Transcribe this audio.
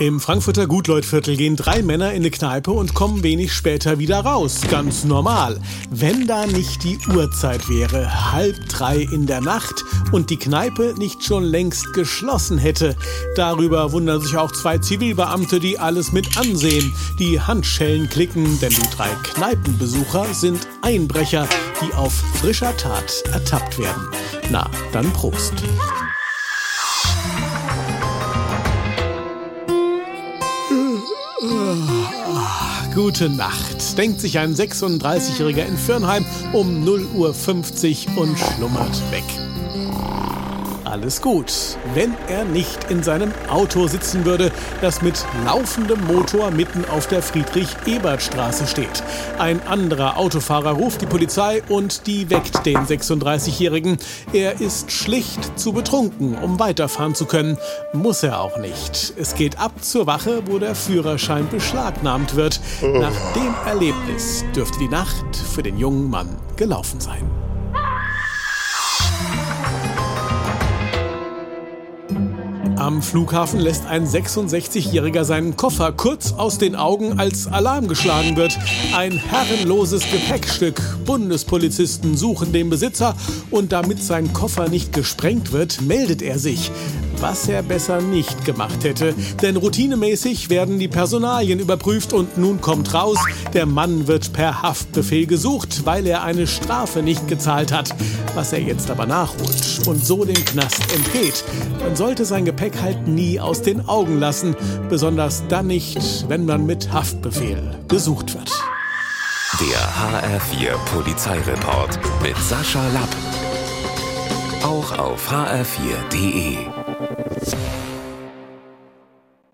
Im Frankfurter Gutleutviertel gehen drei Männer in eine Kneipe und kommen wenig später wieder raus. Ganz normal. Wenn da nicht die Uhrzeit wäre, halb drei in der Nacht und die Kneipe nicht schon längst geschlossen hätte. Darüber wundern sich auch zwei Zivilbeamte, die alles mit ansehen. Die Handschellen klicken, denn die drei Kneipenbesucher sind Einbrecher, die auf frischer Tat ertappt werden. Na, dann Prost. Gute Nacht, denkt sich ein 36-Jähriger in Firnheim um 0.50 Uhr und schlummert weg alles gut, wenn er nicht in seinem Auto sitzen würde, das mit laufendem Motor mitten auf der Friedrich-Ebert-Straße steht. Ein anderer Autofahrer ruft die Polizei und die weckt den 36-Jährigen. Er ist schlicht zu betrunken, um weiterfahren zu können. Muss er auch nicht. Es geht ab zur Wache, wo der Führerschein beschlagnahmt wird. Nach dem Erlebnis dürfte die Nacht für den jungen Mann gelaufen sein. Am Flughafen lässt ein 66-Jähriger seinen Koffer kurz aus den Augen, als Alarm geschlagen wird. Ein herrenloses Gepäckstück. Bundespolizisten suchen den Besitzer und damit sein Koffer nicht gesprengt wird, meldet er sich was er besser nicht gemacht hätte. Denn routinemäßig werden die Personalien überprüft und nun kommt raus, der Mann wird per Haftbefehl gesucht, weil er eine Strafe nicht gezahlt hat. Was er jetzt aber nachholt und so dem Knast entgeht, man sollte sein Gepäck halt nie aus den Augen lassen, besonders dann nicht, wenn man mit Haftbefehl gesucht wird. Der HR4 Polizeireport mit Sascha Lapp. Auch auf hr4.de.